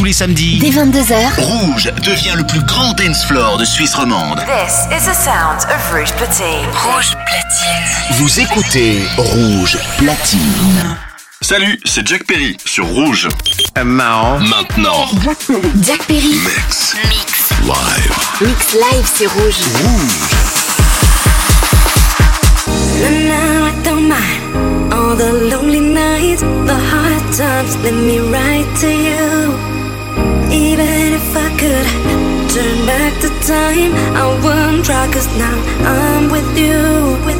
tous les samedis. Dès 22h, Rouge devient le plus grand dance floor de Suisse romande. This is the sound of Rouge Platine. Rouge Platine. Vous écoutez Rouge Platine. Salut, c'est Jack Perry sur Rouge. Euh, marrant. Maintenant. Jack Perry. Mix. Mix. Live. Mix live, c'est Rouge. Rouge. The night don't mind all the lonely nights, the hard times. Let me write to you. Even if I could turn back the time, I wouldn't try, cause now I'm with you. With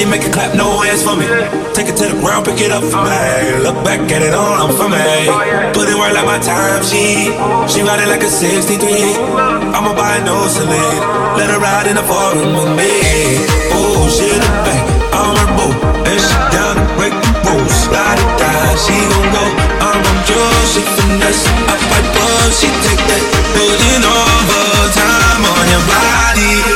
you make it clap, no hands for me. Take it to the ground, pick it up for me. Look back at it all, I'm for me. Put it work like my time, she she ride it like a 63. I'ma buy no salad. Let her ride in the foreign with me. Oh, she the back, I'm her boo, and she down to break the rules. Ride it down, she gon' go. I'm on drugs, she finesse. I fight bugs, she take that. Building overtime on your body.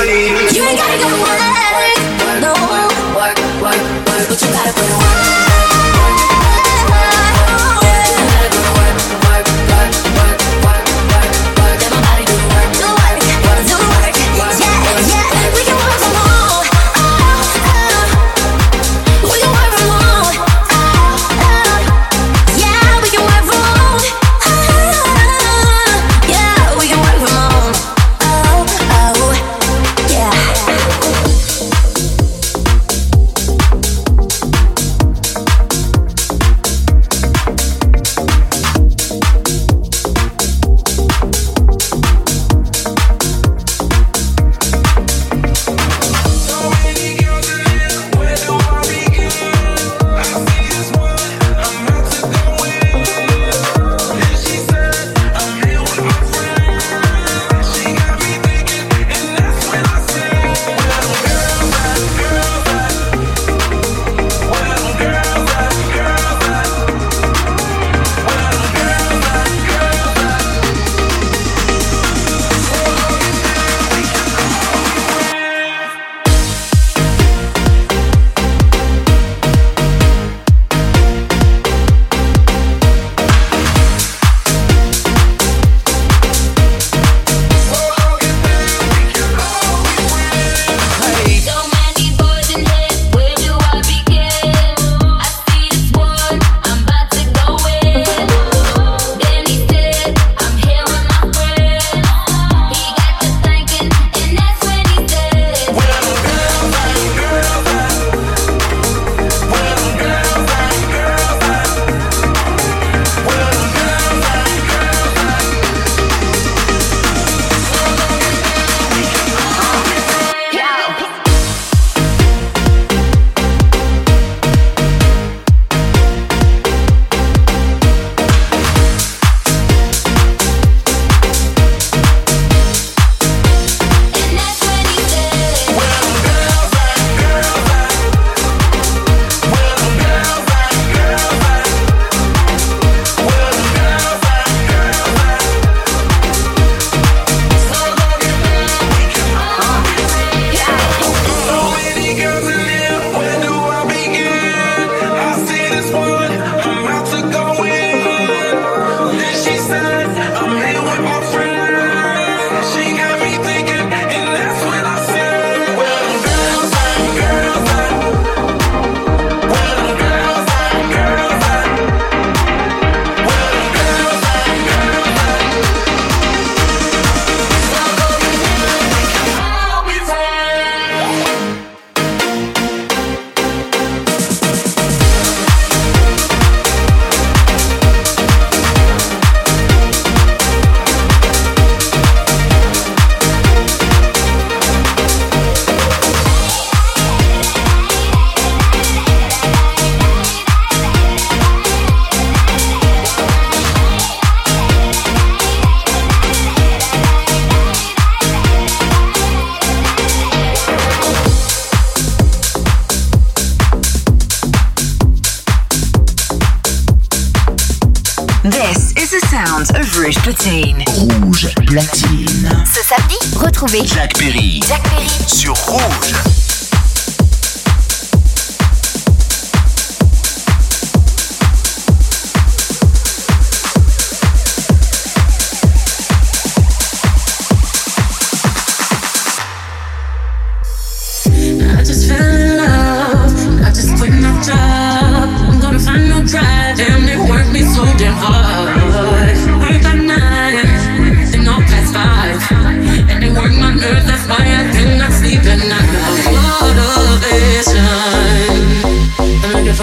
If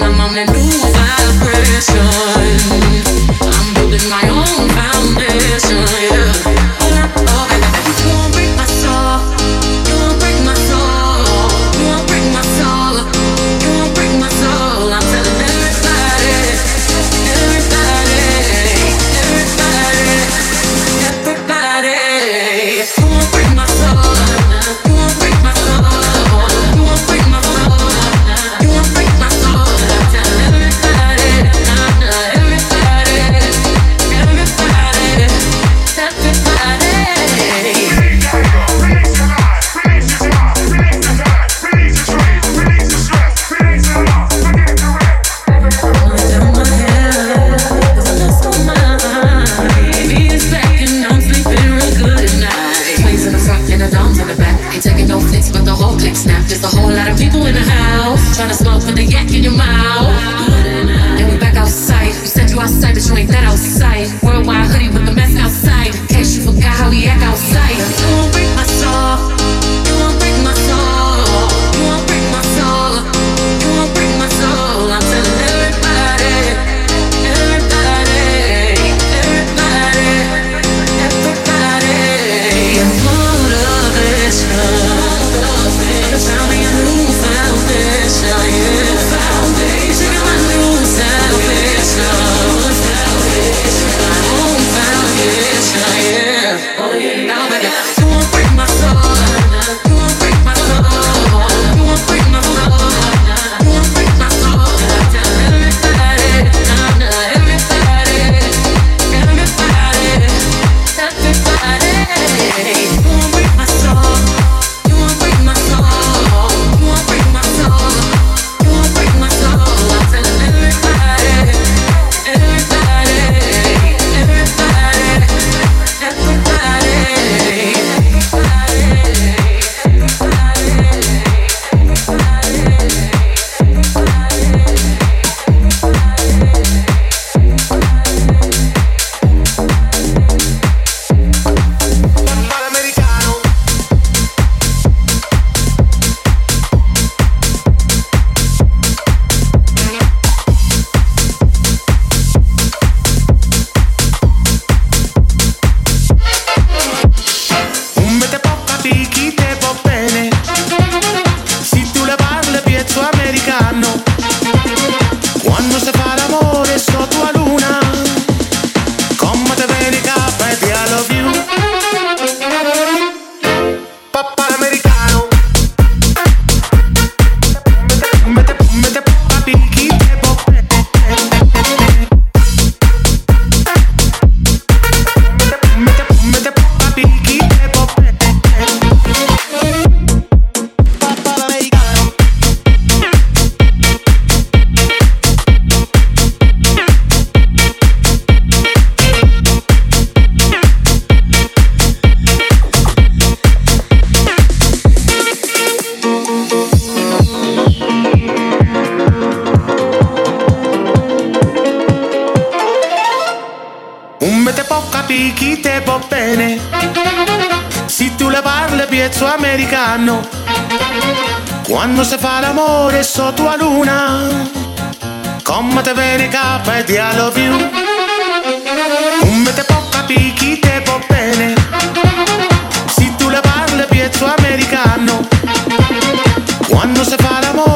i'm on new vibration. I'm building my own foundation. se fa l'amore sotto la luna. Come te bene capa e ti I love you Come te può capire chi te può bene. Se tu le parli piezzo americano. Quando se fa l'amore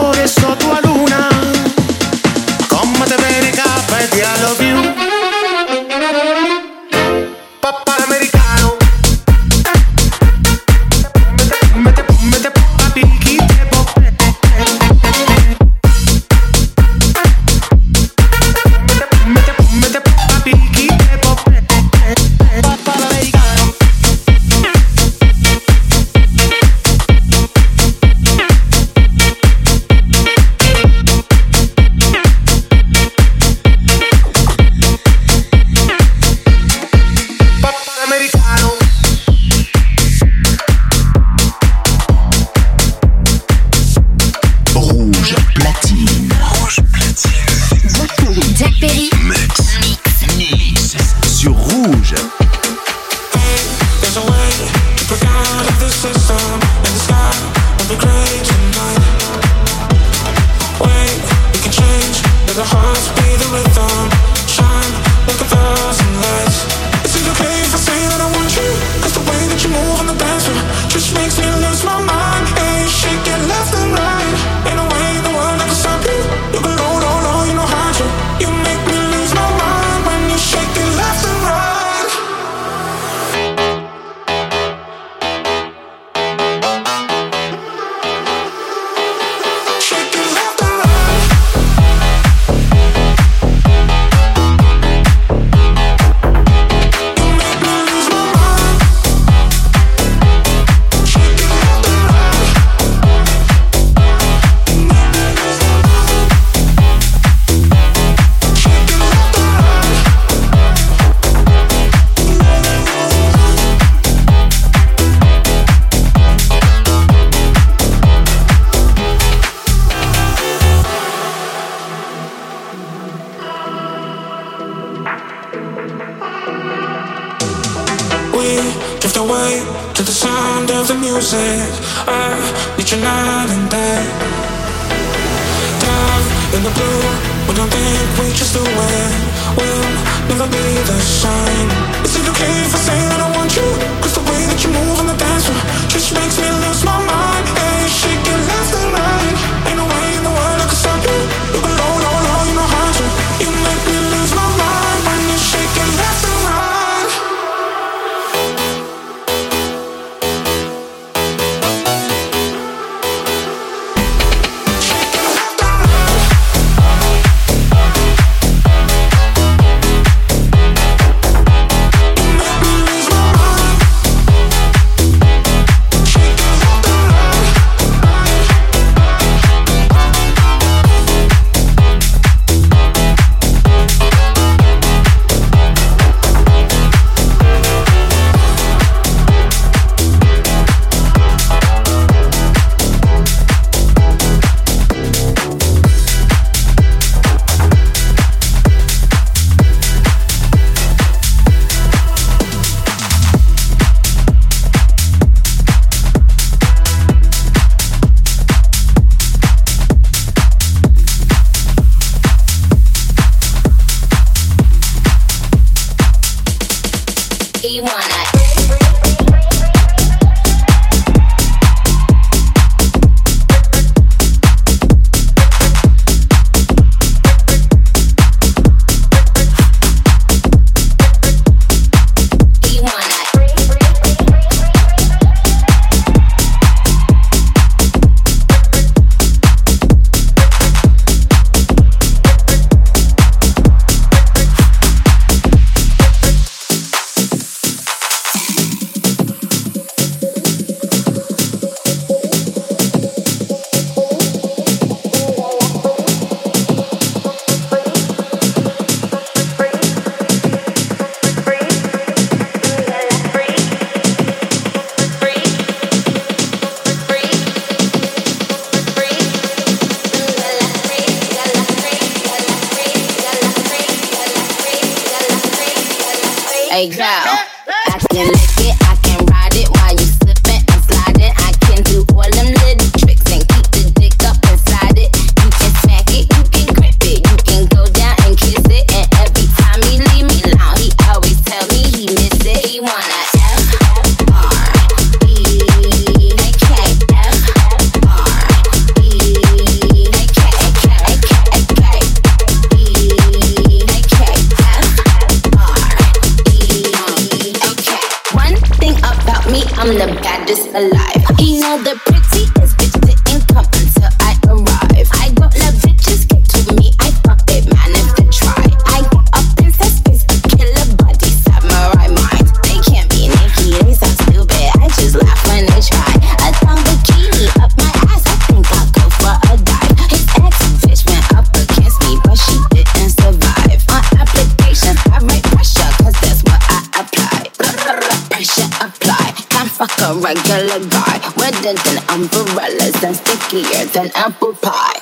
and stickier than apple pie.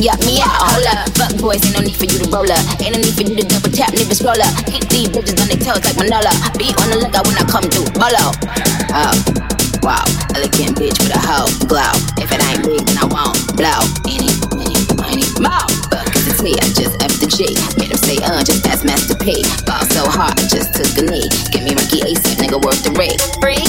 Yup, me out. Hold up. Fuck boys, ain't no need for you to roll up. Ain't no need for you to double tap, nigga scroll up. Keep these bitches on their toes like Manola. Be on the lookout when I come through. Bolo. Oh. Wow, elegant bitch with a hoe glow. If it ain't big, then I won't blow. Any, any, any, more. Fuck the T, I just F the G. Made him say, uh, just ask Master P. Ball so hard, I just took a knee. Give me Ricky ASAP, nigga, worth the rate. Freak.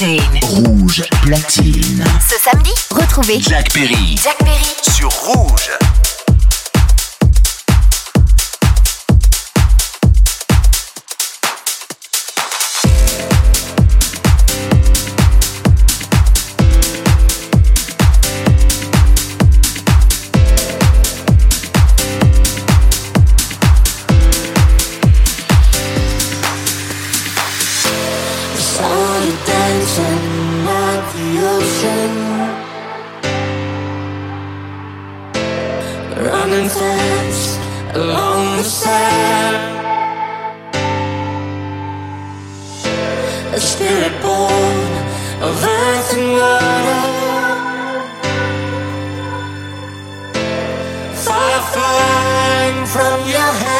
Platine. Rouge platine. Ce samedi, retrouvez Jack Perry. Jack Perry Sur Rouge. Flying from your hands.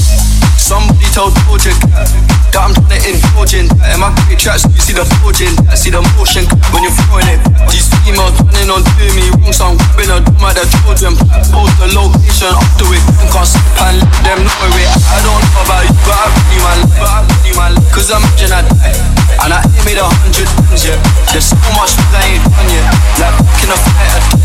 Somebody told Cat that I'm trying to indulge in that. In my great tracks, you see the forging, I see the motion when you're throwing it. These females running on doing me wrong, so I'm grabbing a drum at the children. Post the location up to it, and can't stop and let them know it. I don't know about you, but I really my life, but I really my life. Cause imagine I die, and I ain't made a hundred tons yet. There's so much that I ain't done yet. Like back in a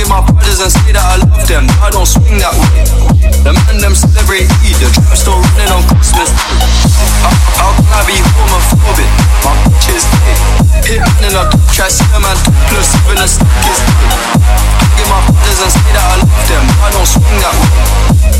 Hugging my brothers and say that I love them, I don't swing that way. The man them celebrate Eid, the trap still running on Christmas. How, how can I be homophobic? My bitch is gay. Hitman in a a man topless, even a stick is gay. Hugging my brothers and say that I love them, I don't swing that way.